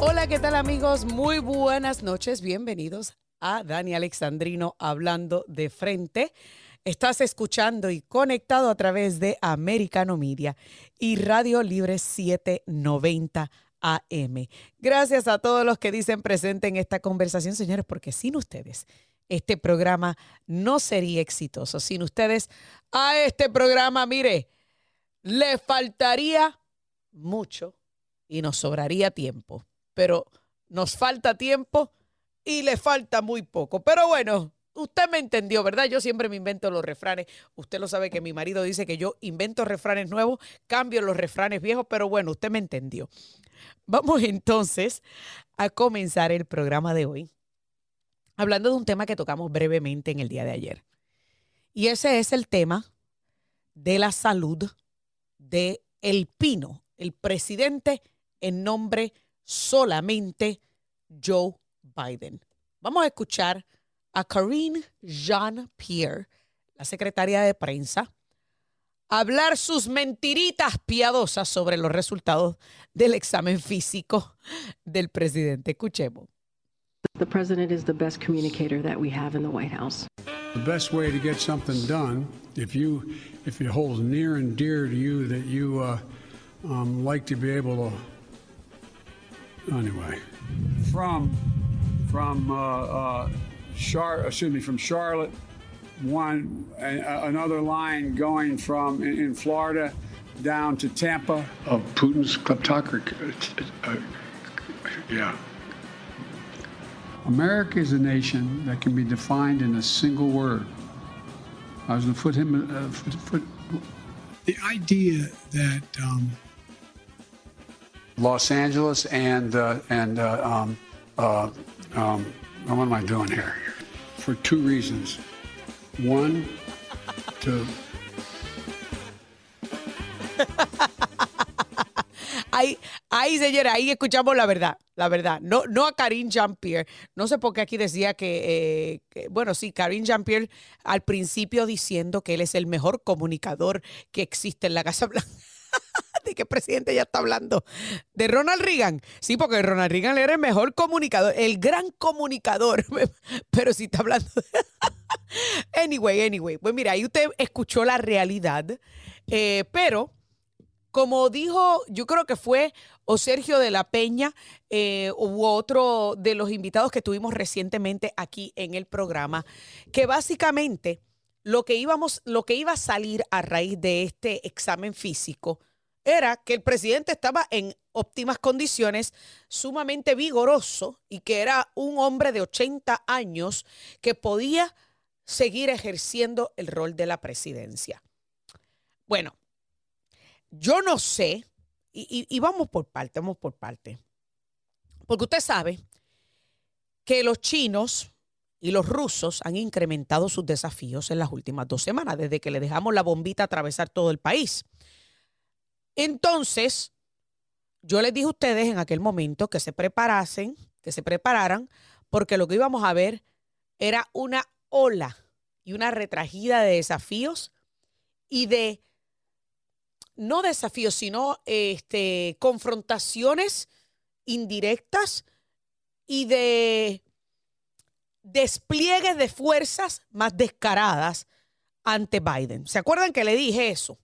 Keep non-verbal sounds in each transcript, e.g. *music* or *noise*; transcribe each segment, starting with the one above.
Hola, ¿qué tal amigos? Muy buenas noches, bienvenidos a Dani Alexandrino hablando de frente. Estás escuchando y conectado a través de Americano Media y Radio Libre 790 AM. Gracias a todos los que dicen presente en esta conversación, señores, porque sin ustedes este programa no sería exitoso. Sin ustedes a este programa, mire, le faltaría mucho y nos sobraría tiempo, pero nos falta tiempo y le falta muy poco. Pero bueno, usted me entendió, ¿verdad? Yo siempre me invento los refranes. Usted lo sabe que mi marido dice que yo invento refranes nuevos, cambio los refranes viejos, pero bueno, usted me entendió. Vamos entonces a comenzar el programa de hoy hablando de un tema que tocamos brevemente en el día de ayer. Y ese es el tema de la salud de El Pino, el presidente en nombre solamente Joe Biden. Vamos a escuchar a Karine Jean-Pierre, la secretaria de prensa, hablar sus mentiritas piadosas sobre los resultados del examen físico del presidente. Escuchemos. The president is the best communicator that we have in the White House. The best way to get something done, if you, if it holds near and dear to you that you uh, um, like to be able to, anyway, from from uh, uh, Char, excuse me, from Charlotte, one another line going from in, in, Florida down to Tampa of Putin's kleptocracy. Uh, yeah. America is a nation that can be defined in a single word. I was going to put him. Uh, foot, foot, the idea that um, Los Angeles and uh, and uh, um, uh, um, what am I doing here? For two reasons. One, to ahí, ahí, señora, ahí escuchamos la verdad, la verdad. No, no a Karine Jean-Pierre. No sé por qué aquí decía que, eh, bueno, sí, Karine Jean-Pierre al principio diciendo que él es el mejor comunicador que existe en la Casa Blanca. *laughs* ¿De qué presidente ya está hablando? ¿De Ronald Reagan? Sí, porque Ronald Reagan era el mejor comunicador, el gran comunicador. *laughs* Pero si está hablando. *laughs* anyway, anyway. Pues mira, ahí usted escuchó la realidad. Eh, pero como dijo, yo creo que fue o Sergio de la Peña eh, u otro de los invitados que tuvimos recientemente aquí en el programa, que básicamente lo que íbamos, lo que iba a salir a raíz de este examen físico era que el presidente estaba en óptimas condiciones, sumamente vigoroso y que era un hombre de 80 años que podía seguir ejerciendo el rol de la presidencia. Bueno, yo no sé, y, vamos por parte, vamos por parte. Porque usted sabe que los chinos y los rusos han incrementado sus desafíos en las últimas dos semanas, desde que le dejamos la bombita atravesar todo el país. Entonces, yo les dije a ustedes en aquel momento que se preparasen, que se prepararan, porque lo que íbamos a ver era una ola y una retragida de desafíos y de no desafíos, sino este, confrontaciones indirectas y de despliegues de fuerzas más descaradas ante Biden. ¿Se acuerdan que le dije eso?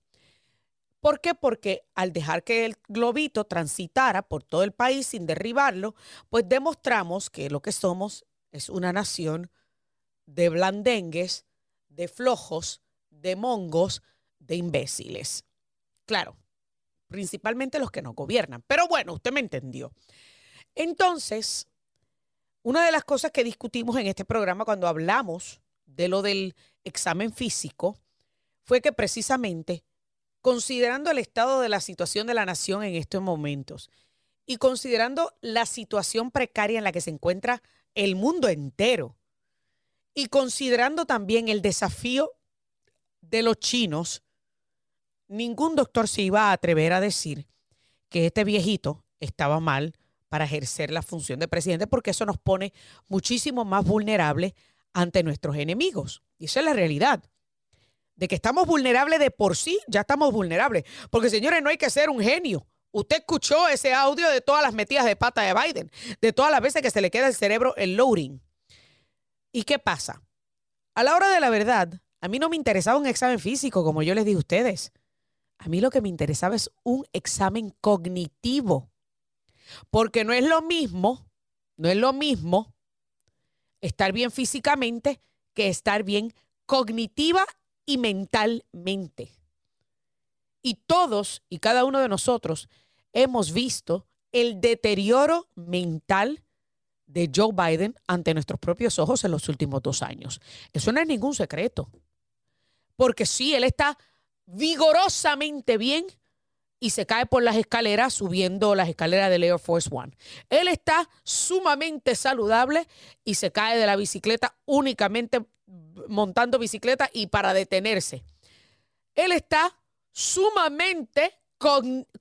¿Por qué? Porque al dejar que el globito transitara por todo el país sin derribarlo, pues demostramos que lo que somos es una nación de blandengues, de flojos, de mongos, de imbéciles. Claro, principalmente los que no gobiernan. Pero bueno, usted me entendió. Entonces, una de las cosas que discutimos en este programa cuando hablamos de lo del examen físico fue que precisamente, considerando el estado de la situación de la nación en estos momentos y considerando la situación precaria en la que se encuentra el mundo entero y considerando también el desafío de los chinos ningún doctor se iba a atrever a decir que este viejito estaba mal para ejercer la función de presidente porque eso nos pone muchísimo más vulnerables ante nuestros enemigos. Y esa es la realidad. De que estamos vulnerables de por sí, ya estamos vulnerables. Porque señores, no hay que ser un genio Usted escuchó ese audio de todas las metidas de pata de Biden, de todas las veces que se le queda el cerebro el loading. ¿Y qué pasa? A la hora de la verdad, a mí no me interesaba un examen físico, como yo les dije a ustedes. A mí lo que me interesaba es un examen cognitivo. Porque no es lo mismo, no es lo mismo estar bien físicamente que estar bien cognitiva y mentalmente. Y todos y cada uno de nosotros hemos visto el deterioro mental de Joe Biden ante nuestros propios ojos en los últimos dos años. Eso no es ningún secreto. Porque sí, él está vigorosamente bien y se cae por las escaleras subiendo las escaleras del Air Force One. Él está sumamente saludable y se cae de la bicicleta únicamente montando bicicleta y para detenerse. Él está sumamente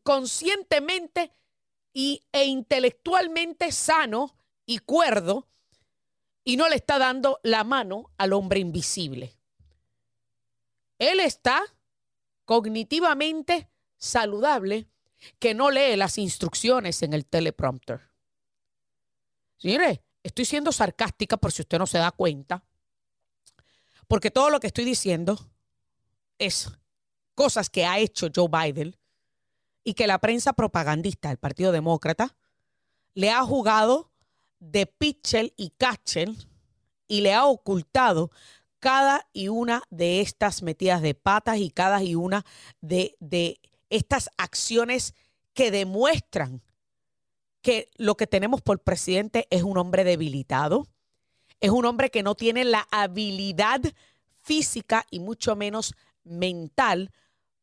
conscientemente y, e intelectualmente sano y cuerdo y no le está dando la mano al hombre invisible. Él está cognitivamente saludable que no lee las instrucciones en el teleprompter. Señores, estoy siendo sarcástica por si usted no se da cuenta, porque todo lo que estoy diciendo es cosas que ha hecho Joe Biden y que la prensa propagandista del Partido Demócrata le ha jugado de pitcher y catcher y le ha ocultado cada y una de estas metidas de patas y cada y una de, de estas acciones que demuestran que lo que tenemos por presidente es un hombre debilitado, es un hombre que no tiene la habilidad física y mucho menos mental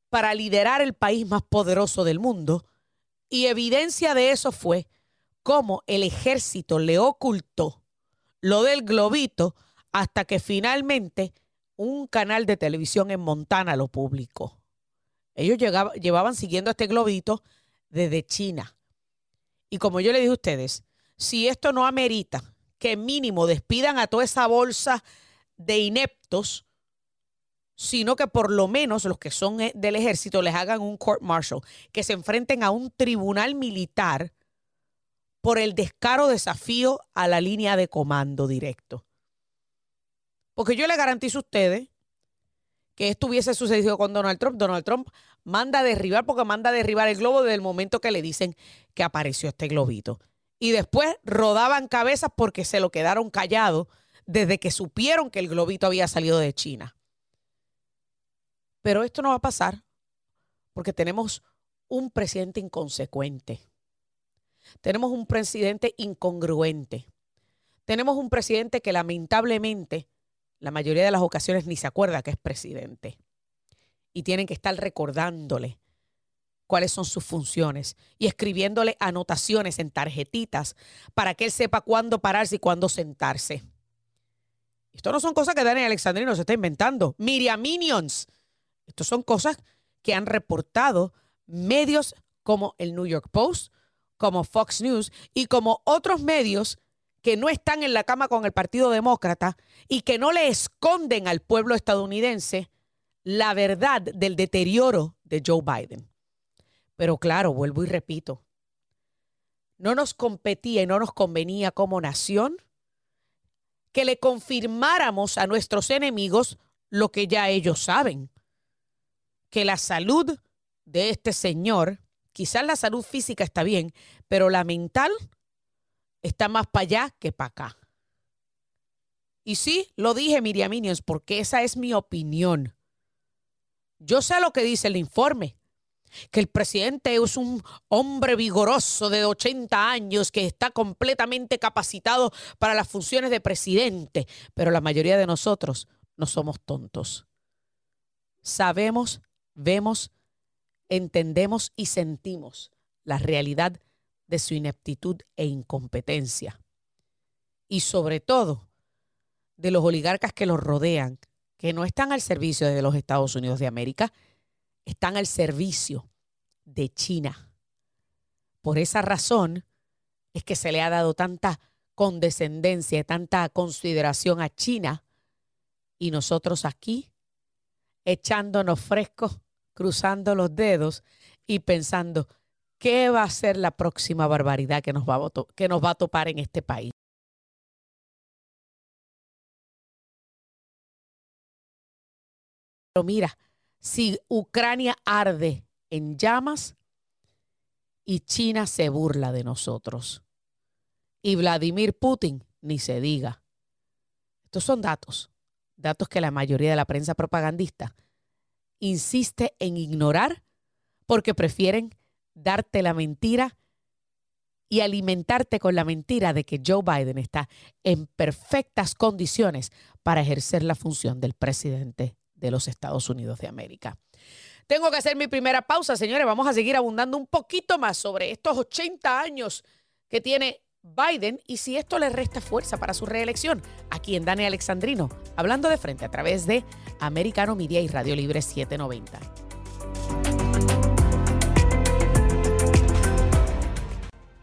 para liderar el país más poderoso del mundo. Y evidencia de eso fue cómo el ejército le ocultó lo del globito hasta que finalmente un canal de televisión en Montana lo publicó. Ellos llevaban siguiendo este globito desde China. Y como yo le dije a ustedes, si esto no amerita que mínimo despidan a toda esa bolsa de ineptos, sino que por lo menos los que son eh, del ejército les hagan un court martial, que se enfrenten a un tribunal militar por el descaro desafío a la línea de comando directo. Porque yo le garantizo a ustedes que esto hubiese sucedido con Donald Trump. Donald Trump manda a derribar porque manda a derribar el globo desde el momento que le dicen que apareció este globito. Y después rodaban cabezas porque se lo quedaron callado desde que supieron que el globito había salido de China. Pero esto no va a pasar porque tenemos un presidente inconsecuente. Tenemos un presidente incongruente. Tenemos un presidente que lamentablemente la mayoría de las ocasiones ni se acuerda que es presidente. Y tienen que estar recordándole cuáles son sus funciones y escribiéndole anotaciones en tarjetitas para que él sepa cuándo pararse y cuándo sentarse. Esto no son cosas que Daniel Alexandrino se está inventando. Miriam Minions estas son cosas que han reportado medios como el New York Post, como Fox News y como otros medios que no están en la cama con el Partido Demócrata y que no le esconden al pueblo estadounidense la verdad del deterioro de Joe Biden. Pero claro, vuelvo y repito, no nos competía y no nos convenía como nación que le confirmáramos a nuestros enemigos lo que ya ellos saben que la salud de este señor, quizás la salud física está bien, pero la mental está más para allá que para acá. Y sí, lo dije, Miriam porque esa es mi opinión. Yo sé lo que dice el informe, que el presidente es un hombre vigoroso de 80 años que está completamente capacitado para las funciones de presidente, pero la mayoría de nosotros no somos tontos. Sabemos vemos, entendemos y sentimos la realidad de su ineptitud e incompetencia. Y sobre todo, de los oligarcas que los rodean, que no están al servicio de los Estados Unidos de América, están al servicio de China. Por esa razón es que se le ha dado tanta condescendencia, tanta consideración a China y nosotros aquí echándonos frescos, cruzando los dedos y pensando, ¿qué va a ser la próxima barbaridad que nos va a, que nos va a topar en este país? Pero mira, si Ucrania arde en llamas y China se burla de nosotros y Vladimir Putin ni se diga. Estos son datos, datos que la mayoría de la prensa propagandista insiste en ignorar porque prefieren darte la mentira y alimentarte con la mentira de que Joe Biden está en perfectas condiciones para ejercer la función del presidente de los Estados Unidos de América. Tengo que hacer mi primera pausa, señores. Vamos a seguir abundando un poquito más sobre estos 80 años que tiene Biden y si esto le resta fuerza para su reelección. Aquí en Dani Alexandrino, hablando de frente a través de Americano Media y Radio Libre 790.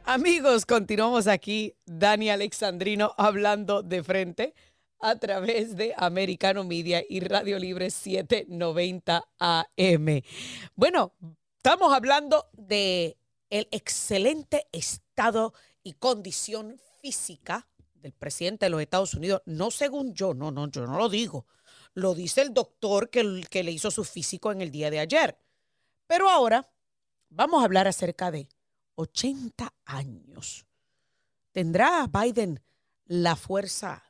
Amigos, continuamos aquí, Dani Alexandrino, hablando de frente a través de Americano Media y Radio Libre 790 AM. Bueno, estamos hablando de el excelente estado y condición física del presidente de los Estados Unidos, no según yo, no, no, yo no lo digo. Lo dice el doctor que, que le hizo su físico en el día de ayer. Pero ahora vamos a hablar acerca de 80 años. ¿Tendrá Biden la fuerza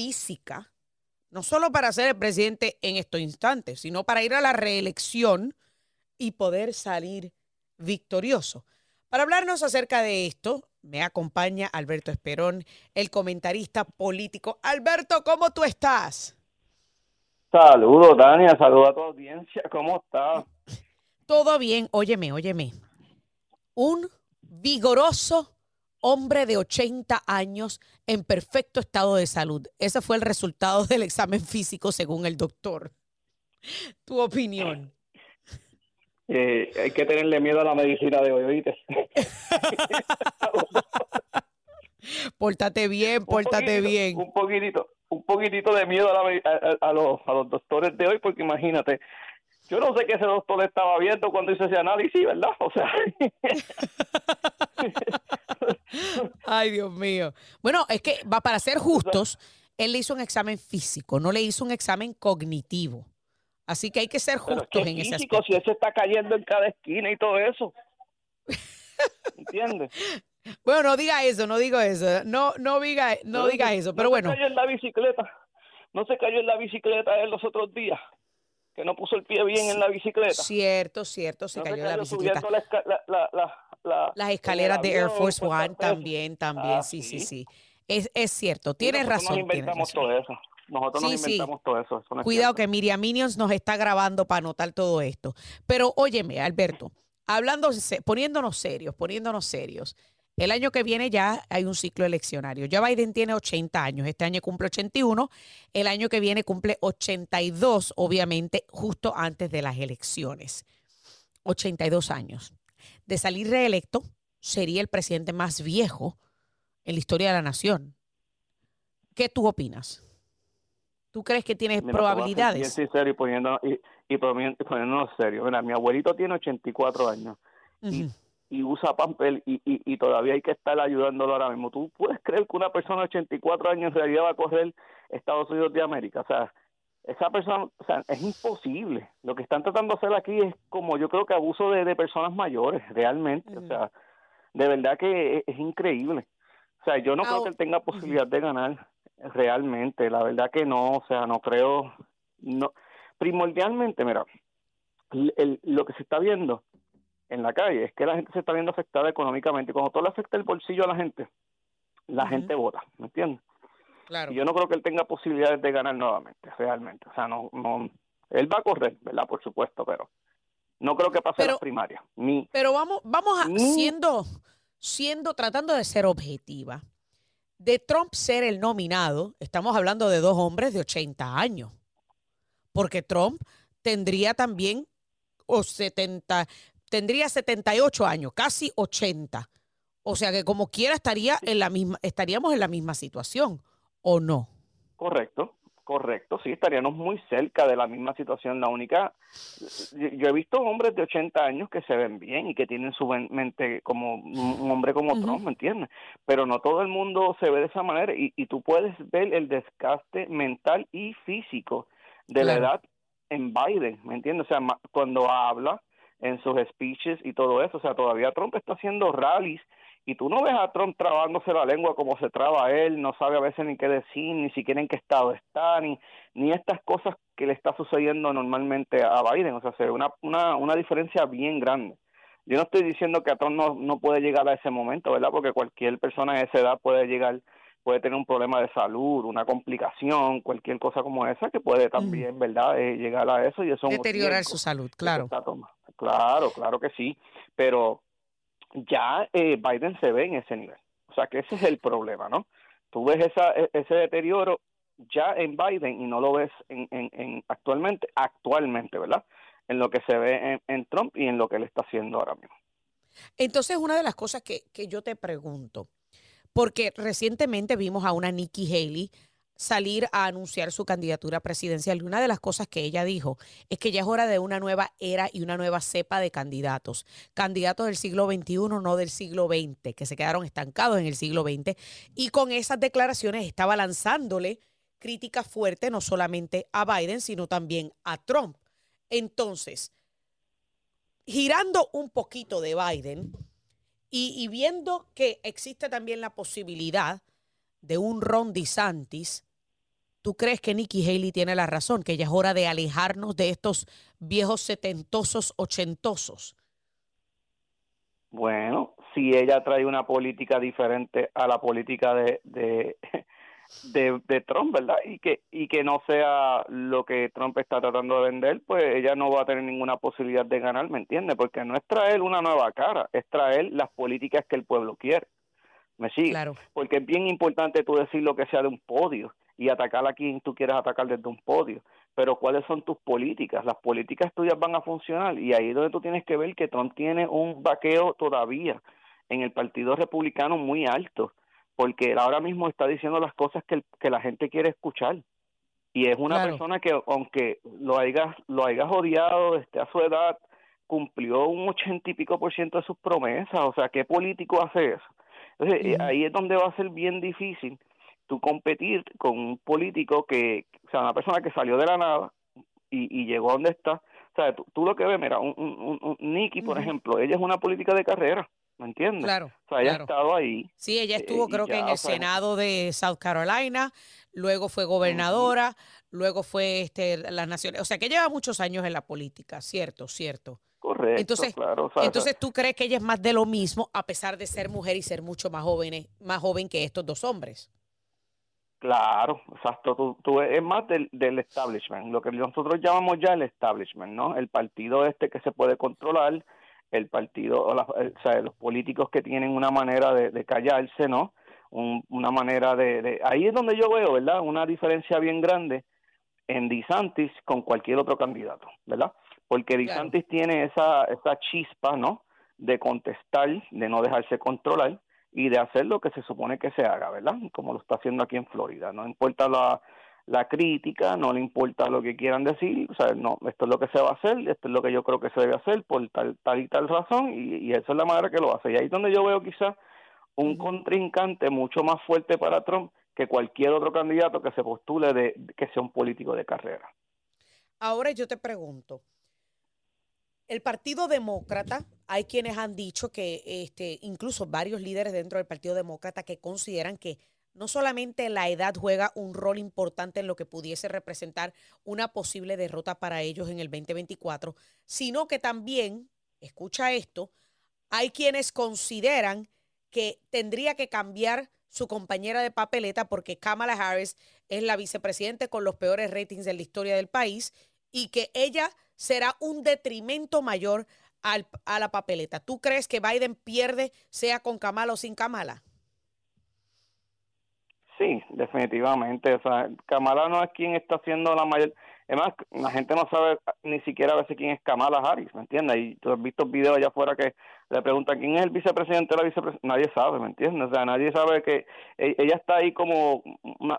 física, no solo para ser el presidente en estos instantes, sino para ir a la reelección y poder salir victorioso? Para hablarnos acerca de esto, me acompaña Alberto Esperón, el comentarista político. Alberto, ¿cómo tú estás? Saludos, Dania, saludos a tu audiencia, ¿cómo estás? Todo bien, óyeme, óyeme. Un vigoroso hombre de 80 años en perfecto estado de salud. Ese fue el resultado del examen físico según el doctor. Tu opinión. Eh, hay que tenerle miedo a la medicina de hoy, ¿oíste? *laughs* pórtate bien, pórtate bien. Un poquitito, un poquitito de miedo a, los, a los doctores de hoy, porque imagínate, yo no sé qué ese doctor estaba viendo cuando hizo ese análisis, ¿verdad? O sea. *laughs* Ay, Dios mío. Bueno, es que va para ser justos, él le hizo un examen físico, no le hizo un examen cognitivo. Así que hay que ser justos en ese aspecto. Si él se está cayendo en cada esquina y todo eso. ¿Entiendes? *laughs* Bueno, no diga eso, no digo eso. No, no diga, no, diga eso, pero bueno. No se cayó en la bicicleta. No se cayó en la bicicleta él los otros días que no puso el pie bien en la bicicleta. Cierto, cierto, se, cayó, en la bicicleta. Las escaleras de Air Force One también, también, ah, sí, sí, sí, Es, es cierto, tienes razón. Nosotros inventamos todo eso. Nosotros nos inventamos todo eso. Cuidado que Miriam Minions nos está grabando para anotar todo esto. Pero óyeme, Alberto, hablando, poniéndonos serios, poniéndonos serios. El año que viene ya hay un ciclo eleccionario. Ya Biden tiene 80 años, este año cumple 81, el año que viene cumple 82, obviamente, justo antes de las elecciones. 82 años. De salir reelecto, sería el presidente más viejo en la historia de la nación. ¿Qué tú opinas? ¿Tú crees que tienes probabilidades? Sí, serio, poniendo, y, y poniéndonos serio. Mira, mi abuelito tiene 84 años y usa papel y, y, todavía hay que estar ayudándolo ahora mismo. ¿Tú puedes creer que una persona de 84 años en realidad va a correr Estados Unidos de América? O sea, esa persona, o sea, es imposible. Lo que están tratando de hacer aquí es como yo creo que abuso de, personas mayores, realmente. O sea, de verdad que es, increíble. O sea, yo no creo que él tenga posibilidad de ganar realmente. La verdad que no, o sea, no creo. no Primordialmente, mira, lo que se está viendo en la calle, es que la gente se está viendo afectada económicamente. Y cuando todo le afecta el bolsillo a la gente, la gente vota, ¿me entiendes? Claro. Y yo no creo que él tenga posibilidades de ganar nuevamente, realmente. O sea, no, no, él va a correr, ¿verdad? Por supuesto, pero no creo que pase la primaria. Ni, pero vamos, vamos a, siendo, siendo, tratando de ser objetiva. De Trump ser el nominado, estamos hablando de dos hombres de 80 años. Porque Trump tendría también o 70, tendría 78 años, casi 80. O sea que como quiera estaría en la misma, estaríamos en la misma situación, ¿o no? Correcto, Correcto, sí, estaríamos muy cerca de la misma situación. La única, yo he visto hombres de 80 años que se ven bien y que tienen su mente como un hombre como Trump, ¿me entiendes? Pero no todo el mundo se ve de esa manera y, y tú puedes ver el desgaste mental y físico de la edad en Biden, ¿me entiendes? O sea, cuando habla en sus speeches y todo eso, o sea, todavía Trump está haciendo rallies y tú no ves a Trump trabándose la lengua como se traba él, no sabe a veces ni qué decir, ni siquiera en qué estado está, ni, ni estas cosas que le está sucediendo normalmente a Biden. O sea, se ve una, una, una diferencia bien grande. Yo no estoy diciendo que a Trump no, no puede llegar a ese momento, ¿verdad? Porque cualquier persona de esa edad puede llegar, puede tener un problema de salud, una complicación, cualquier cosa como esa, que puede también, ¿verdad?, eh, llegar a eso y eso Deteriorar su salud, claro. Claro, claro que sí, pero ya eh, Biden se ve en ese nivel. O sea que ese es el problema, ¿no? Tú ves esa, e, ese deterioro ya en Biden y no lo ves en, en, actualmente, actualmente, ¿verdad? En lo que se ve en, Trump y en lo que él está haciendo ahora mismo. Entonces, una de las cosas que, que yo te pregunto, porque recientemente vimos a una Nikki Haley salir a anunciar su candidatura presidencial. Y una de las cosas que ella dijo es que ya es hora de una nueva era y una nueva cepa de candidatos. Candidatos del siglo XXI, no del siglo XX, que se quedaron estancados en el siglo XX. Y con esas declaraciones estaba lanzándole críticas fuertes no solamente a Biden, sino también a Trump. Entonces, girando un poquito de Biden y, y viendo que existe también la posibilidad de un Ron DeSantis, ¿Tú crees que Nikki Haley tiene la razón, que ya es hora de alejarnos de estos viejos setentosos, ochentosos? Bueno, si ella trae una política diferente a la política de, de, de, Trump, ¿verdad? Y que, y que no sea lo que Trump está tratando de vender, pues ella no va a tener ninguna posibilidad de ganar, ¿me entiendes? Porque no es traer una nueva cara, es traer las políticas que el pueblo quiere. ¿Me sigue? Claro. Porque es bien importante tú decir lo que sea de un podio y atacar a quien tú quieras atacar desde un podio. Pero ¿cuáles son tus políticas? Las políticas tuyas van a funcionar y ahí es donde tú tienes que ver que Trump tiene un vaqueo todavía en el Partido Republicano muy alto, porque él ahora mismo está diciendo las cosas que, que la gente quiere escuchar. Y es una persona que, aunque lo hayas, lo hayas odiado desde a su edad, cumplió un ochenta y pico por ciento de sus promesas. O sea, ¿qué político hace eso? Entonces, ahí es donde va a ser bien difícil tú competir con un político que, o sea, una persona que salió de la nada y, llegó a donde está. O sea, tú, lo que ves, mira, un, un, Nikki, por ejemplo, ella es una política de carrera, ¿me entiendes? Claro. O sea, ella ha estado ahí. Sí, ella estuvo, eh, creo que en el Senado de South Carolina, luego fue gobernadora, luego fue este, las naciones. O sea, que lleva muchos años en la política, cierto, cierto. Correcto, entonces, claro. entonces tú crees que ella es más de lo mismo a pesar de ser mujer y ser mucho más joven, más joven que estos dos hombres. Claro, exacto. Tú, tú es más del, del, establishment, lo que nosotros llamamos ya el establishment, ¿no? El partido este que se puede controlar, el partido, o, sea, los políticos que tienen una manera de, callarse, ¿no? una manera de, Ahí es donde yo veo, ¿verdad? Una diferencia bien grande en DeSantis con cualquier otro candidato, ¿verdad? Porque DeSantis tiene esa, esa chispa, ¿no? De contestar, de no dejarse controlar y de hacer lo que se supone que se haga, ¿verdad? Como lo está haciendo aquí en Florida. No importa la, la crítica, no le importa lo que quieran decir, o sea, no, esto es lo que se va a hacer, esto es lo que yo creo que se debe hacer por tal, tal y tal razón, y, y esa es la manera que lo hace. Y ahí es donde yo veo quizás un contrincante mucho más fuerte para Trump que cualquier otro candidato que se postule de que sea un político de carrera. Ahora yo te pregunto, el Partido Demócrata, hay quienes han dicho que este, incluso varios líderes dentro del Partido Demócrata que consideran que no solamente la edad juega un rol importante en lo que pudiese representar una posible derrota para ellos en el 2024, sino que también, escucha esto, hay quienes consideran que tendría que cambiar su compañera de papeleta porque Kamala Harris es la vicepresidente con los peores ratings de la historia del país y que ella será un detrimento mayor al, a la papeleta. ¿Tú crees que Biden pierde sea con Kamala o sin Kamala? Sí, definitivamente. O sea, Kamala no es quien está haciendo la mayor... Además, la gente no sabe ni siquiera a veces quién es Kamala Harris, ¿me entiendes? Y tú has visto videos allá afuera que le preguntan quién es el vicepresidente de la vicepresidenta. Nadie sabe, ¿me entiendes? O sea, nadie sabe que e, ella está ahí como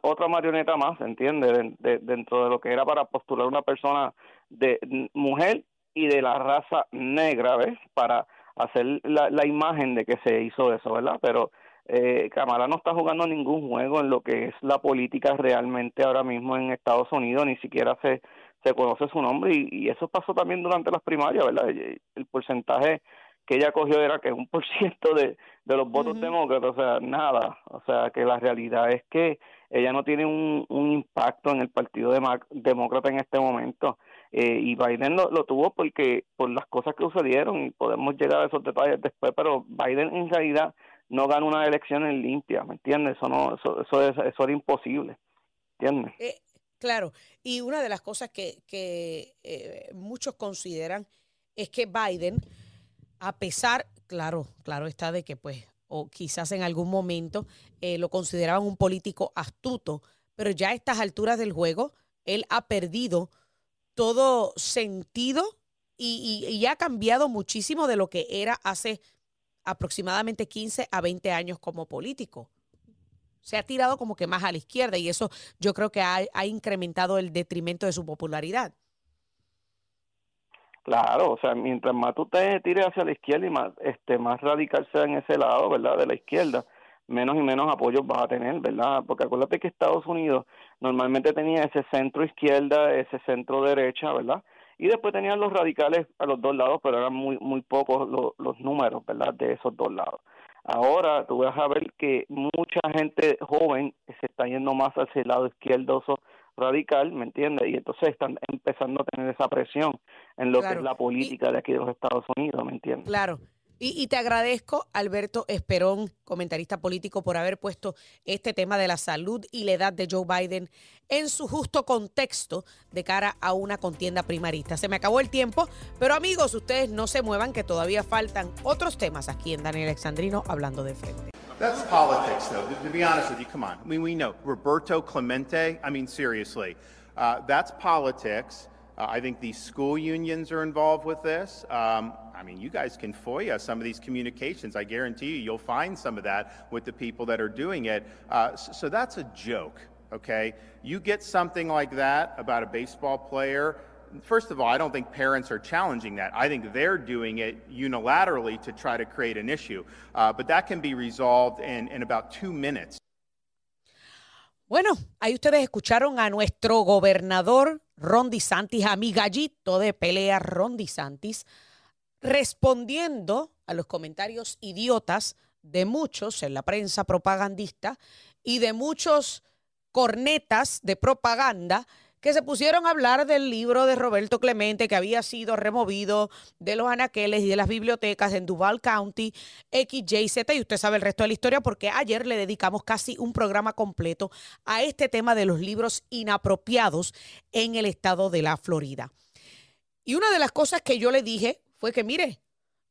otra marioneta más, ¿entiendes? dentro de lo que era para postular una persona de mujer y de la raza negra, ¿ves? Para hacer la, la imagen de que se hizo eso, ¿verdad? Pero eh, Kamala no está jugando ningún juego en lo que es la política realmente ahora mismo en Estados Unidos, ni siquiera se, se conoce su nombre y, eso pasó también durante las primarias, ¿verdad? El porcentaje que ella cogió era que un por ciento de, de los votos demócratas, o sea, nada, o sea, que la realidad es que ella no tiene un, un impacto en el Partido Demócrata en este momento. Eh, y Biden lo, lo, tuvo porque por las cosas que sucedieron y podemos llegar a esos detalles después, pero Biden en realidad no gana una elección en limpia, ¿me entiendes? Eso no, eso, eso, es, eso era imposible, ¿entiendes? Eh, claro, y una de las cosas que, que eh, muchos consideran es que Biden, a pesar, claro, claro está de que pues, o quizás en algún momento eh, lo consideraban un político astuto, pero ya a estas alturas del juego, él ha perdido todo sentido y, y, y ha cambiado muchísimo de lo que era hace aproximadamente 15 a 20 años como político. Se ha tirado como que más a la izquierda y eso yo creo que ha, incrementado el detrimento de su popularidad. Claro, o sea, mientras más tú te tires hacia la izquierda y más, este, más radical sea en ese lado, ¿verdad? De la izquierda, menos y menos apoyos vas a tener, ¿verdad? Porque acuérdate que Estados Unidos normalmente tenía ese centro izquierda, ese centro derecha, ¿verdad? Y después tenían los radicales a los dos lados, pero eran muy muy pocos los, los números, ¿verdad? De esos dos lados. Ahora tú vas a ver que mucha gente joven se está yendo más hacia el lado izquierdoso radical, ¿me entiendes? Y entonces están empezando a tener esa presión en lo que es la política de aquí de los Estados Unidos, ¿me entiendes? Claro. Y, te agradezco, Alberto Esperón, comentarista político, por haber puesto este tema de la salud y la edad de Joe Biden en su justo contexto de cara a una contienda primarista. Se me acabó el tiempo, pero amigos, ustedes no se muevan que todavía faltan otros temas aquí en Daniel Alexandrino hablando de frente. That's politics, though. To be honest with you, come on. I mean, we know Roberto Clemente. I mean, seriously, uh, that's politics. Uh, I think the school unions are involved with this. Um, I mean, you guys can FOIA some of these communications. I guarantee you, you'll find some of that with the people that are doing it. Uh, so, so that's a joke, okay? You get something like that about a baseball player. First of all, I don't think parents are challenging that. I think they're doing it unilaterally to try to create an issue. Uh, but that can be resolved in, in about two minutes. Bueno, ahí ustedes escucharon a nuestro gobernador Ron DeSantis, amigallito de pelea Ron DeSantis, respondiendo a los comentarios idiotas de muchos en la prensa propagandista y de muchos cornetas de propaganda que se pusieron a hablar del libro de Roberto Clemente que había sido removido de los anaqueles y de las bibliotecas en Duval County, XJZ, y usted sabe el resto de la historia porque ayer le dedicamos casi un programa completo a este tema de los libros inapropiados en el estado de la Florida. Y una de las cosas que yo le dije fue que, mire,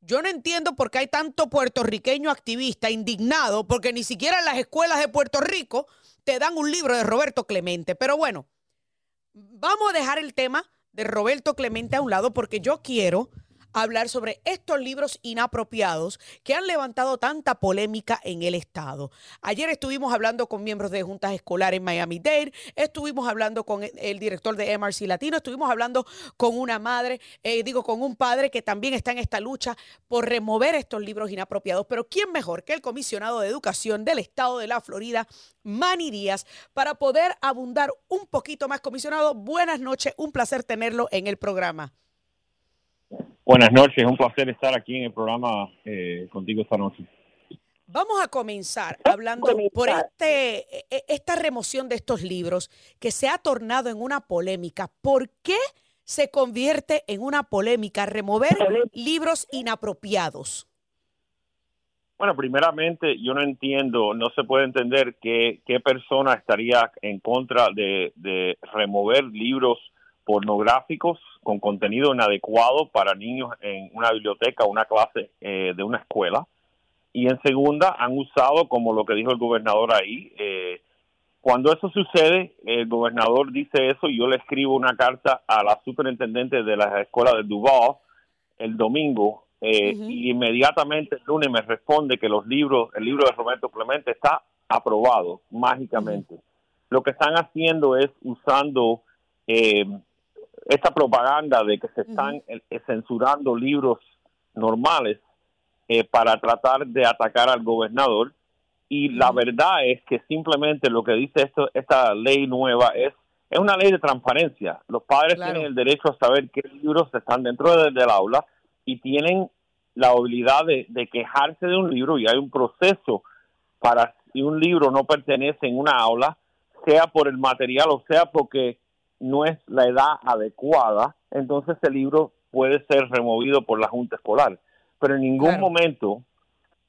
yo no entiendo por qué hay tanto puertorriqueño activista indignado porque ni siquiera en las escuelas de Puerto Rico te dan un libro de Roberto Clemente. Pero bueno, vamos a dejar el tema de Roberto Clemente a un lado porque yo quiero hablar sobre estos libros inapropiados que han levantado tanta polémica en el Estado. Ayer estuvimos hablando con miembros de juntas escolares en Miami-Dade, estuvimos hablando con el director de MRC Latino, estuvimos hablando con una madre, eh, digo, con un padre que también está en esta lucha por remover estos libros inapropiados. Pero ¿quién mejor que el comisionado de Educación del Estado de la Florida, Manny Díaz, para poder abundar un poquito más, comisionado? Buenas noches, un placer tenerlo en el programa. Buenas noches, es un placer estar aquí en el programa eh, contigo esta noche. Vamos a comenzar hablando por este, e, e, esta remoción de estos libros que se ha tornado en una polémica. ¿Por qué se convierte en una polémica remover libros inapropiados? Bueno, primeramente yo no entiendo, no se puede entender qué persona estaría en contra de, de remover libros pornográficos con contenido inadecuado para niños en una biblioteca o una clase eh, de una escuela. Y en segunda, han usado, como lo que dijo el gobernador ahí, eh, Cuando eso sucede, el gobernador dice eso y yo le escribo una carta a la superintendente de la escuela de Duval el domingo eh, y inmediatamente el lunes me responde que los libros, el libro de Roberto Clemente está aprobado mágicamente. Lo que están haciendo es usando eh, esta propaganda de que se están eh, censurando libros normales para tratar de atacar al gobernador. Y la verdad es que simplemente lo que dice esto, esta ley nueva es es una ley de transparencia. Los padres tienen el derecho a saber qué libros están dentro del aula y tienen la habilidad de, quejarse de un libro y hay un proceso para si un libro no pertenece en una aula, sea por el material o sea porque no es la edad adecuada, entonces el libro puede ser removido por la Junta Escolar. Pero en ningún momento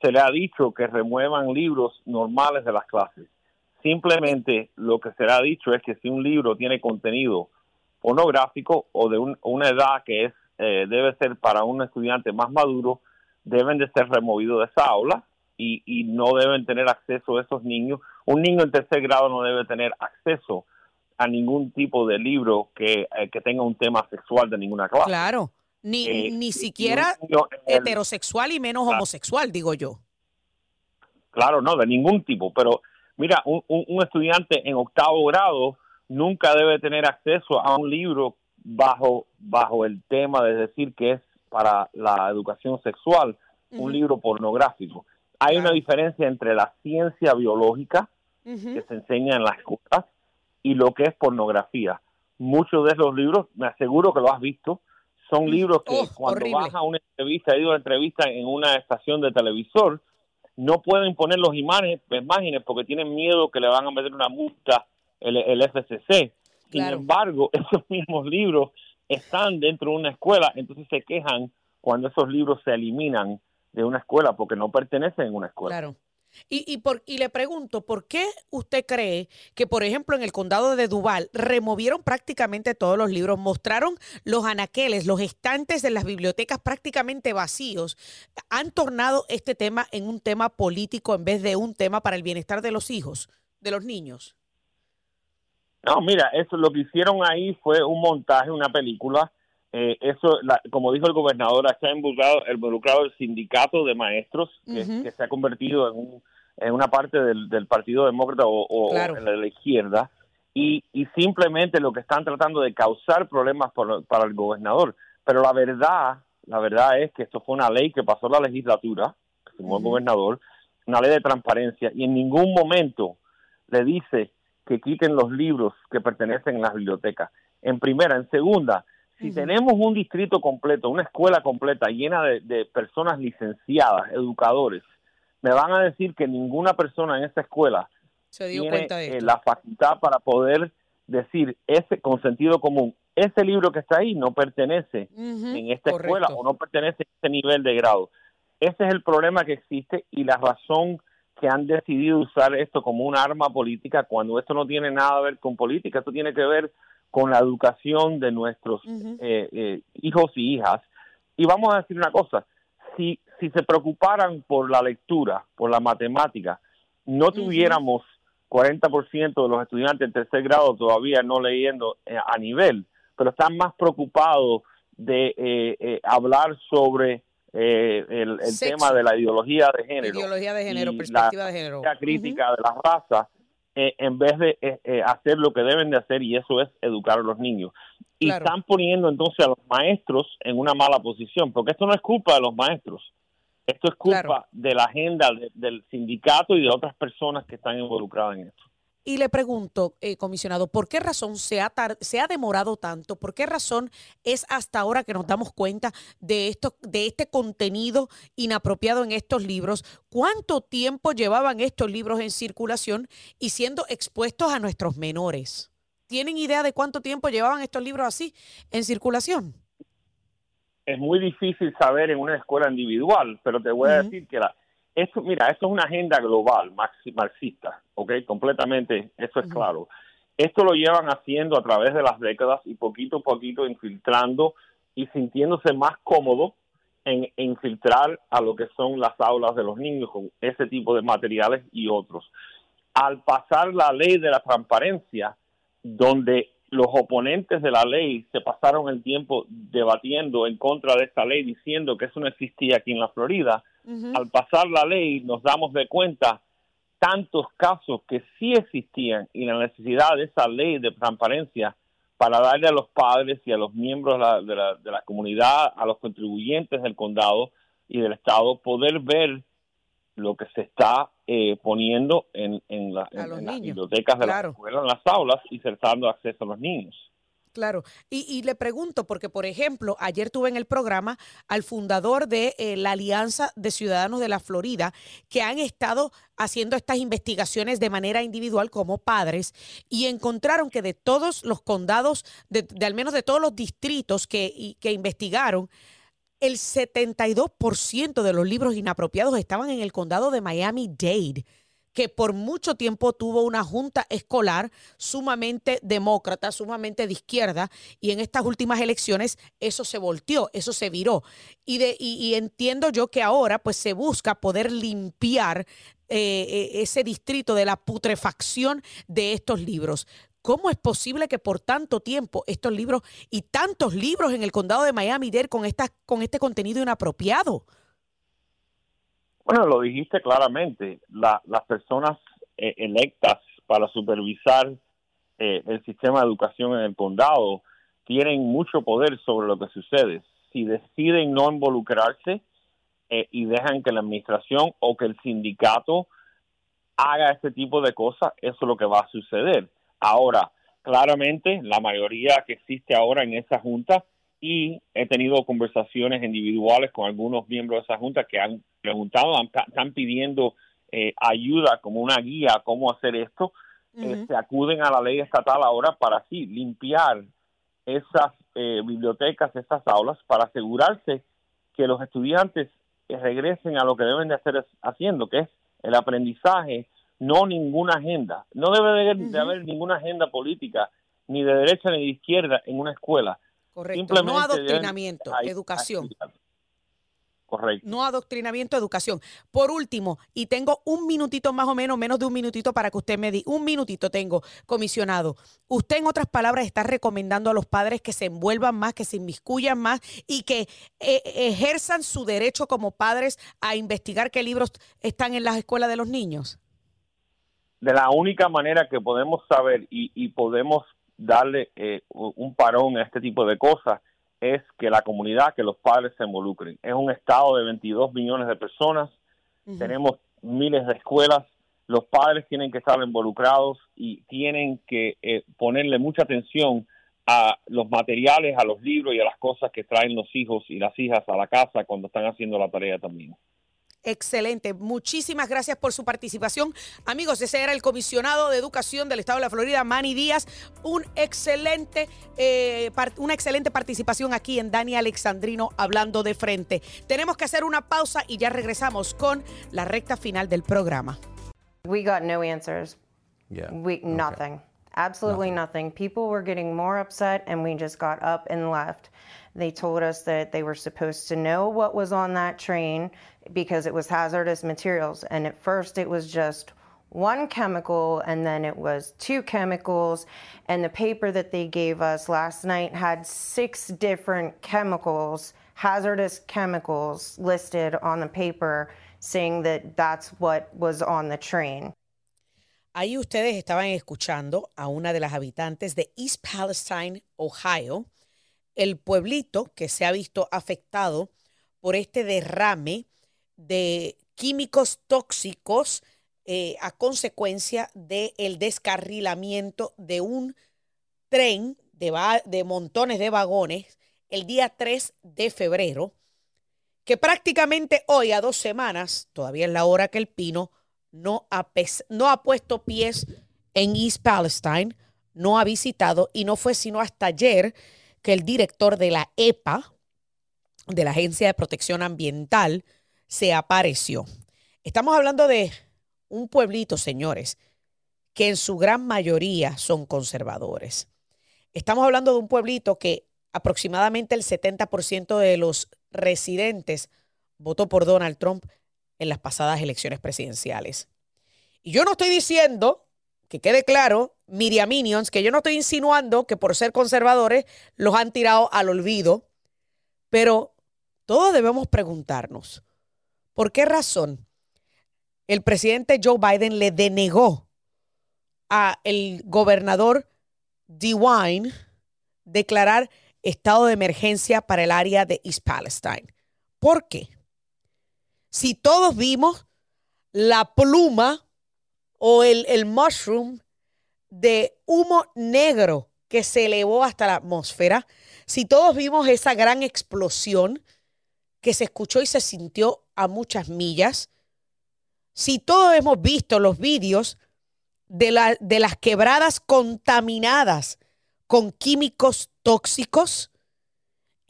se le ha dicho que remuevan libros normales de las clases. Simplemente lo que se le ha dicho es que si un libro tiene contenido pornográfico o de una edad que es eh, debe ser para un estudiante más maduro, deben de ser removidos de esa aula y, y no deben tener acceso a esos niños. Un niño en tercer grado no debe tener acceso a ningún tipo de libro que, eh, que tenga un tema sexual de ninguna clase. Claro, ni, eh, ni siquiera heterosexual y menos homosexual, digo yo. Claro, no, de ningún tipo, pero mira, un, un estudiante en octavo grado nunca debe tener acceso a un libro bajo, bajo el tema de decir que es para la educación sexual un libro pornográfico. Hay una diferencia entre la ciencia biológica que se enseña en las escuelas y lo que es pornografía. Muchos de esos libros, me aseguro que lo has visto, son libros que oh, cuando vas a una entrevista, he ido a entrevista en una estación de televisor, no pueden poner los imágenes, imágenes porque tienen miedo que le van a meter una multa el, el FCC. Sin embargo, *laughs* esos mismos libros están dentro de una escuela, entonces se quejan cuando esos libros se eliminan de una escuela porque no pertenecen a una escuela. Claro. Y, y, por, y le pregunto, ¿por qué usted cree que, por ejemplo, en el condado de Duval removieron prácticamente todos los libros, mostraron los anaqueles, los estantes de las bibliotecas prácticamente vacíos? Han tornado este tema en un tema político en vez de un tema para el bienestar de los hijos, de los niños. No, mira, eso lo que hicieron ahí fue un montaje, una película. Eh, eso, como dijo el gobernador, está involucrado, involucrado el sindicato de maestros que, se ha convertido en, en una parte del, Partido Demócrata o, en la, izquierda y, y, simplemente lo que están tratando de causar problemas para el gobernador. Pero la verdad, la verdad es que esto fue una ley que pasó la legislatura, que firmó el gobernador, una ley de transparencia y en ningún momento le dice que quiten los libros que pertenecen a las bibliotecas. En primera, en segunda, si tenemos un distrito completo, una escuela completa llena de, personas licenciadas, educadores, me van a decir que ninguna persona en esa escuela Se dio tiene eh, la facultad para poder decir ese con sentido común, ese libro que está ahí no pertenece en esta escuela o no pertenece a este nivel de grado. Ese es el problema que existe y la razón que han decidido usar esto como un arma política cuando esto no tiene nada que ver con política, esto tiene que ver con la educación de nuestros eh, eh, hijos y hijas. Y vamos a decir una cosa, si, si se preocuparan por la lectura, por la matemática, no tuviéramos 40% de los estudiantes en tercer grado todavía no leyendo eh, a nivel, pero están más preocupados de hablar sobre eh, el, tema de la ideología de género. Ideología de género, perspectiva de género. La crítica de la raza, eh, en vez de eh, hacer lo que deben de hacer, y eso es educar a los niños. Y están poniendo entonces a los maestros en una mala posición, porque esto no es culpa de los maestros. Esto es culpa de la agenda del sindicato y de otras personas que están involucradas en esto. Y le pregunto, eh, comisionado, ¿por qué razón se ha, se ha demorado tanto? ¿Por qué razón es hasta ahora que nos damos cuenta de, esto, de este contenido inapropiado en estos libros? ¿Cuánto tiempo llevaban estos libros en circulación y siendo expuestos a nuestros menores? ¿Tienen idea de cuánto tiempo llevaban estos libros así en circulación? Es muy difícil saber en una escuela individual, pero te voy a decir que la, esto, mira, esto es una agenda global marxista, ¿ok? Completamente, eso es claro. Esto lo llevan haciendo a través de las décadas y poquito a poquito infiltrando y sintiéndose más cómodo en infiltrar a lo que son las aulas de los niños con ese tipo de materiales y otros. al pasar la ley de la transparencia, donde los oponentes de la ley se pasaron el tiempo debatiendo en contra de esta ley, diciendo que eso no existía aquí en la Florida, al pasar la ley nos damos de cuenta tantos casos que sí existían y la necesidad de esa ley de transparencia para darle a los padres y a los miembros de la, de la, comunidad, a los contribuyentes del condado y del estado, poder ver lo que se está eh, poniendo en, en, las bibliotecas de las escuelas, en las aulas y dando acceso a los niños. Claro, y, le pregunto, porque por ejemplo, ayer tuve en el programa al fundador de eh, la Alianza de Ciudadanos de la Florida, que han estado haciendo estas investigaciones de manera individual como padres y encontraron que de todos los condados, de, al menos de todos los distritos que, que investigaron, el 72% de los libros inapropiados estaban en el condado de Miami-Dade que por mucho tiempo tuvo una junta escolar sumamente demócrata, sumamente de izquierda, y en estas últimas elecciones eso se volteó, eso se viró. Y, de, y, entiendo yo que ahora pues se busca poder limpiar eh, eh, ese distrito de la putrefacción de estos libros. ¿Cómo es posible que por tanto tiempo estos libros y tantos libros en el condado de Miami-Dade con, con este contenido inapropiado? Bueno, lo dijiste claramente, las personas eh, electas para supervisar eh, el sistema de educación en el condado tienen mucho poder sobre lo que sucede. Si deciden no involucrarse eh, y dejan que la administración o que el sindicato haga este tipo de cosas, eso es lo que va a suceder. Ahora, claramente, la mayoría que existe ahora en esa junta y he tenido conversaciones individuales con algunos miembros de esa junta que han preguntado, están pidiendo eh, ayuda como una guía a cómo hacer esto. Eh, se acuden a la ley estatal ahora para así limpiar esas eh, bibliotecas, esas aulas, para asegurarse que los estudiantes regresen a lo que deben de hacer haciendo, que es el aprendizaje, no ninguna agenda. No debe de, haber ninguna agenda política, ni de derecha ni de izquierda en una escuela. Correcto. no adoctrinamiento, educación. Correcto. No adoctrinamiento, educación. Por último, y tengo un minutito más o menos, menos de un minutito para que usted me diga, un minutito tengo, comisionado. Usted, en otras palabras, está recomendando a los padres que se envuelvan más, que se inmiscuyan más y que eh, ejerzan su derecho como padres a investigar qué libros están en las escuelas de los niños. De la única manera que podemos saber y, y podemos darle eh, un parón a este tipo de cosas es que la comunidad, que los padres se involucren. Es un estado de 22 millones de personas, tenemos miles de escuelas, los padres tienen que estar involucrados y tienen que eh, ponerle mucha atención a los materiales, a los libros y a las cosas que traen los hijos y las hijas a la casa cuando están haciendo la tarea también. Excelente. Muchísimas gracias por su participación. Amigos, ese era el comisionado de educación del estado de la Florida, Manny Díaz. Un excelente, eh, una excelente participación aquí en Dani Alexandrino hablando de frente. Tenemos que hacer una pausa y ya regresamos con la recta final del programa. We got no answers. Yeah. We, nothing. Absolutely nothing. People were getting more upset and we just got up and left. They told us that they were supposed to know what was on that train because it was hazardous materials. And at first it was just one chemical and then it was two chemicals. And the paper that they gave us last night had six different chemicals, hazardous chemicals listed on the paper saying that that's what was on the train. Ahí ustedes estaban escuchando a una de las habitantes de East Palestine, Ohio, el pueblito que se ha visto afectado por este derrame de químicos tóxicos eh, a consecuencia del descarrilamiento de un tren de, de montones de vagones el día 3 de febrero, que prácticamente hoy a dos semanas, todavía es la hora que el pino, no ha, no ha puesto pies en East Palestine, no ha visitado y no fue sino hasta ayer que el director de la EPA, de la Agencia de Protección Ambiental, se apareció. Estamos hablando de un pueblito, señores, que en su gran mayoría son conservadores. Estamos hablando de un pueblito que aproximadamente el 70% de los residentes votó por Donald Trump en las pasadas elecciones presidenciales. Y yo no estoy diciendo, que quede claro, Minions, que yo no estoy insinuando que por ser conservadores los han tirado al olvido, pero todos debemos preguntarnos, ¿por qué razón el presidente Joe Biden le denegó a el gobernador DeWine declarar estado de emergencia para el área de East Palestine? ¿Por qué? Si todos vimos la pluma o el, el mushroom de humo negro que se elevó hasta la atmósfera, si todos vimos esa gran explosión que se escuchó y se sintió a muchas millas, si todos hemos visto los vídeos de, de las quebradas contaminadas con químicos tóxicos,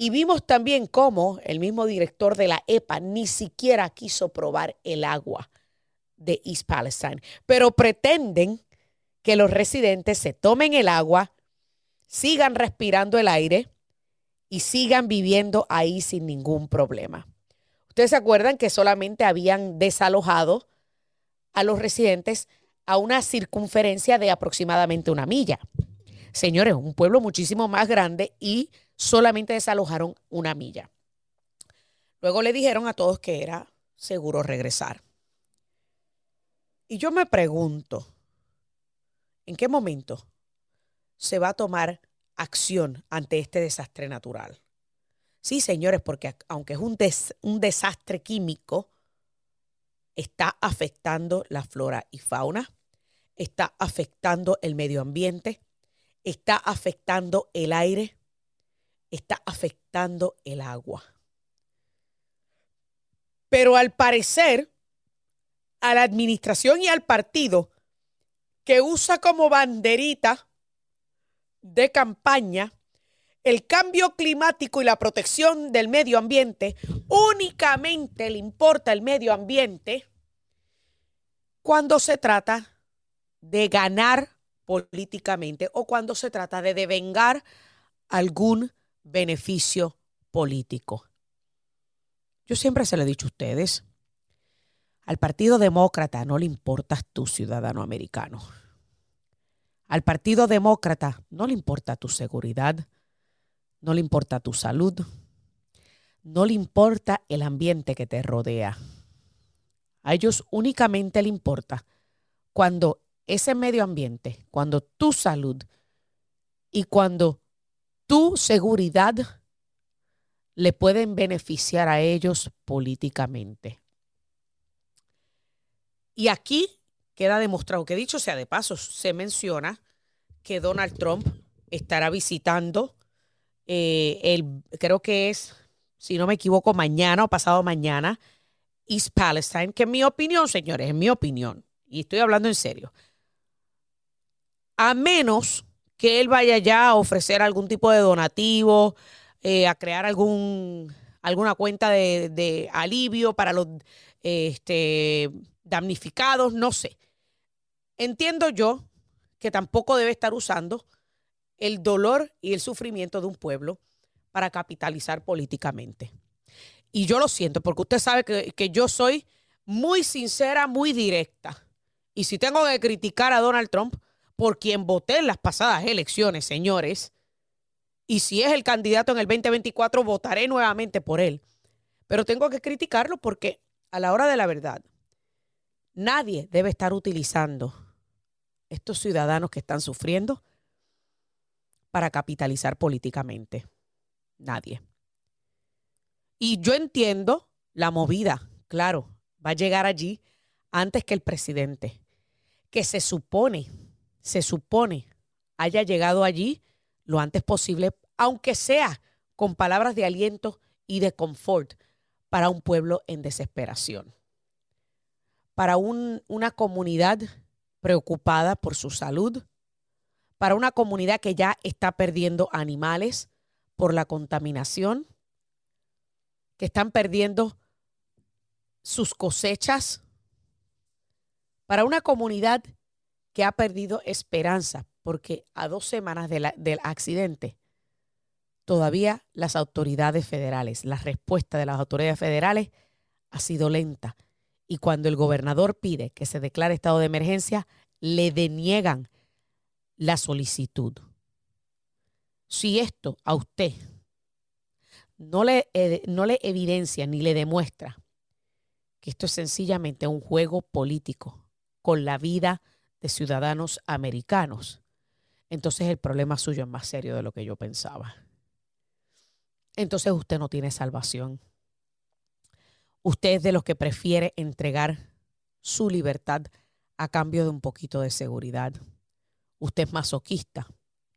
y vimos también cómo el mismo director de la EPA ni siquiera quiso probar el agua de East Palestine, pero pretenden que los residentes se tomen el agua, sigan respirando el aire y sigan viviendo ahí sin ningún problema. Ustedes se acuerdan que solamente habían desalojado a los residentes a una circunferencia de aproximadamente una milla. Señores, un pueblo muchísimo más grande y solamente desalojaron una milla. Luego le dijeron a todos que era seguro regresar. Y yo me pregunto, ¿en qué momento se va a tomar acción ante este desastre natural? Sí, señores, porque aunque es un, un desastre químico, está afectando la flora y fauna, está afectando el medio ambiente, está afectando el aire, está afectando el agua. Pero al parecer, a la administración y al partido que usa como banderita de campaña el cambio climático y la protección del medio ambiente, únicamente le importa el medio ambiente cuando se trata de ganar políticamente o cuando se trata de devengar algún beneficio político. Yo siempre se lo he dicho a ustedes, al Partido Demócrata no le importas tú, ciudadano americano. Al Partido Demócrata no le importa tu seguridad, no le importa tu salud, no le importa el ambiente que te rodea. A ellos únicamente le importa cuando ese medio ambiente, cuando tu salud y cuando tu seguridad le pueden beneficiar a ellos políticamente. Y aquí queda demostrado que dicho sea de paso, se menciona que Donald Trump estará visitando eh, el, creo que es, si no me equivoco, mañana o pasado mañana, East Palestine, que en mi opinión, señores, en mi opinión, y estoy hablando en serio, a menos que él vaya ya a ofrecer algún tipo de donativo, eh, a crear algún, alguna cuenta de, alivio para los este, damnificados, no sé. Entiendo yo que tampoco debe estar usando el dolor y el sufrimiento de un pueblo para capitalizar políticamente. Y yo lo siento, porque usted sabe que, que, yo soy muy sincera, muy directa. Y si tengo que criticar a Donald Trump, por quien voté en las pasadas elecciones, señores, y si es el candidato en el 2024, votaré nuevamente por él. Pero tengo que criticarlo porque a la hora de la verdad, Nadie debe estar utilizando estos ciudadanos que están sufriendo para capitalizar políticamente. Nadie. Y yo entiendo la movida, claro, va a llegar allí antes que el presidente, que se supone, se supone, haya llegado allí lo antes posible, aunque sea con palabras de aliento y de confort para un pueblo en desesperación para una comunidad preocupada por su salud, para una comunidad que ya está perdiendo animales por la contaminación, que están perdiendo sus cosechas, para una comunidad que ha perdido esperanza porque a dos semanas del accidente todavía las autoridades federales, la respuesta de las autoridades federales ha sido lenta. Y cuando el gobernador pide que se declare estado de emergencia, le deniegan la solicitud. Si esto a usted no le, eh, no le evidencia ni le demuestra que esto es sencillamente un juego político con la vida de ciudadanos americanos, entonces el problema suyo es más serio de lo que yo pensaba. Entonces usted no tiene salvación. Usted es de los que prefiere entregar su libertad a cambio de un poquito de seguridad. Usted es masoquista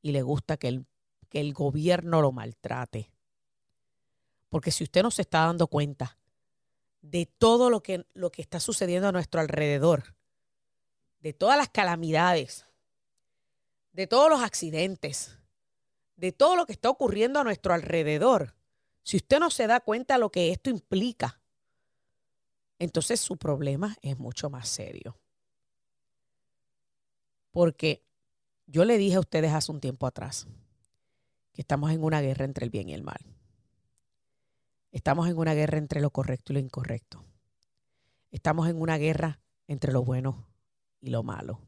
y le gusta que el, que el gobierno lo maltrate. Porque si usted no se está dando cuenta de todo lo que, lo que está sucediendo a nuestro alrededor, de todas las calamidades, de todos los accidentes, de todo lo que está ocurriendo a nuestro alrededor, si usted no se da cuenta de lo que esto implica, entonces su problema es mucho más serio. Porque yo le dije a ustedes hace un tiempo atrás que estamos en una guerra entre el bien y el mal. Estamos en una guerra entre lo correcto y lo incorrecto. Estamos en una guerra entre lo bueno y lo malo.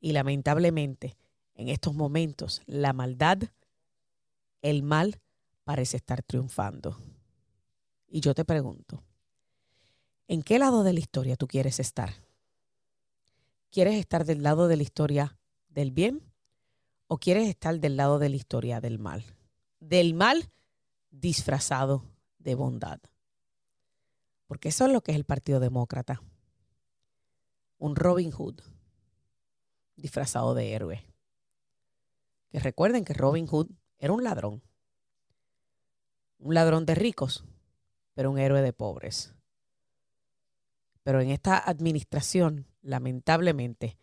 Y lamentablemente, en estos momentos, la maldad, el mal, parece estar triunfando. Y yo te pregunto, ¿en qué lado de la historia tú quieres estar? ¿Quieres estar del lado de la historia del bien o quieres estar del lado de la historia del mal? Del mal disfrazado de bondad. Porque eso es lo que es el Partido Demócrata. Un Robin Hood disfrazado de héroe. Que recuerden que Robin Hood era un ladrón. Un ladrón de ricos, pero un héroe de pobres. Pero en esta administración, lamentablemente,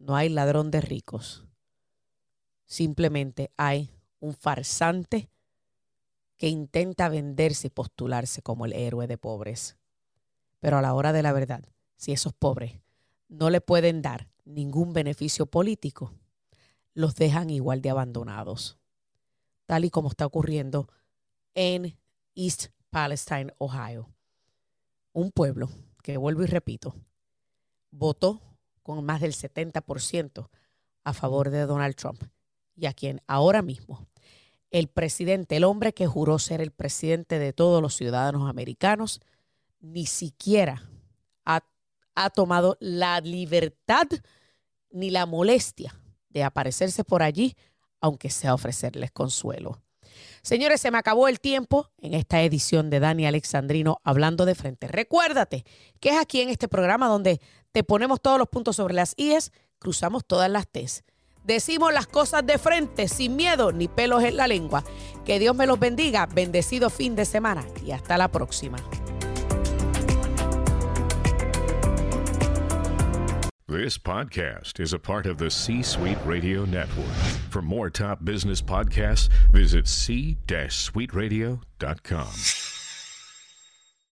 no hay ladrón de ricos. Simplemente hay un farsante que intenta venderse y postularse como el héroe de pobres. Pero a la hora de la verdad, si esos pobres no le pueden dar ningún beneficio político, los dejan igual de abandonados, tal y como está ocurriendo en East Palestine, Ohio. Un pueblo que, vuelvo y repito, votó con más del 70% a favor de Donald Trump y a quien ahora mismo el presidente, el hombre que juró ser el presidente de todos los ciudadanos americanos, ni siquiera ha, tomado la libertad ni la molestia de aparecerse por allí, aunque sea ofrecerles consuelo. Señores, se me acabó el tiempo en esta edición de Dani Alexandrino hablando de frente. Recuérdate que es aquí en este programa donde te ponemos todos los puntos sobre las IES, cruzamos todas las T's. Decimos las cosas de frente, sin miedo ni pelos en la lengua. Que Dios me los bendiga. Bendecido fin de semana y hasta la próxima. This podcast is a part of the C Suite Radio Network. For more top business podcasts, visit c-suiteradio.com.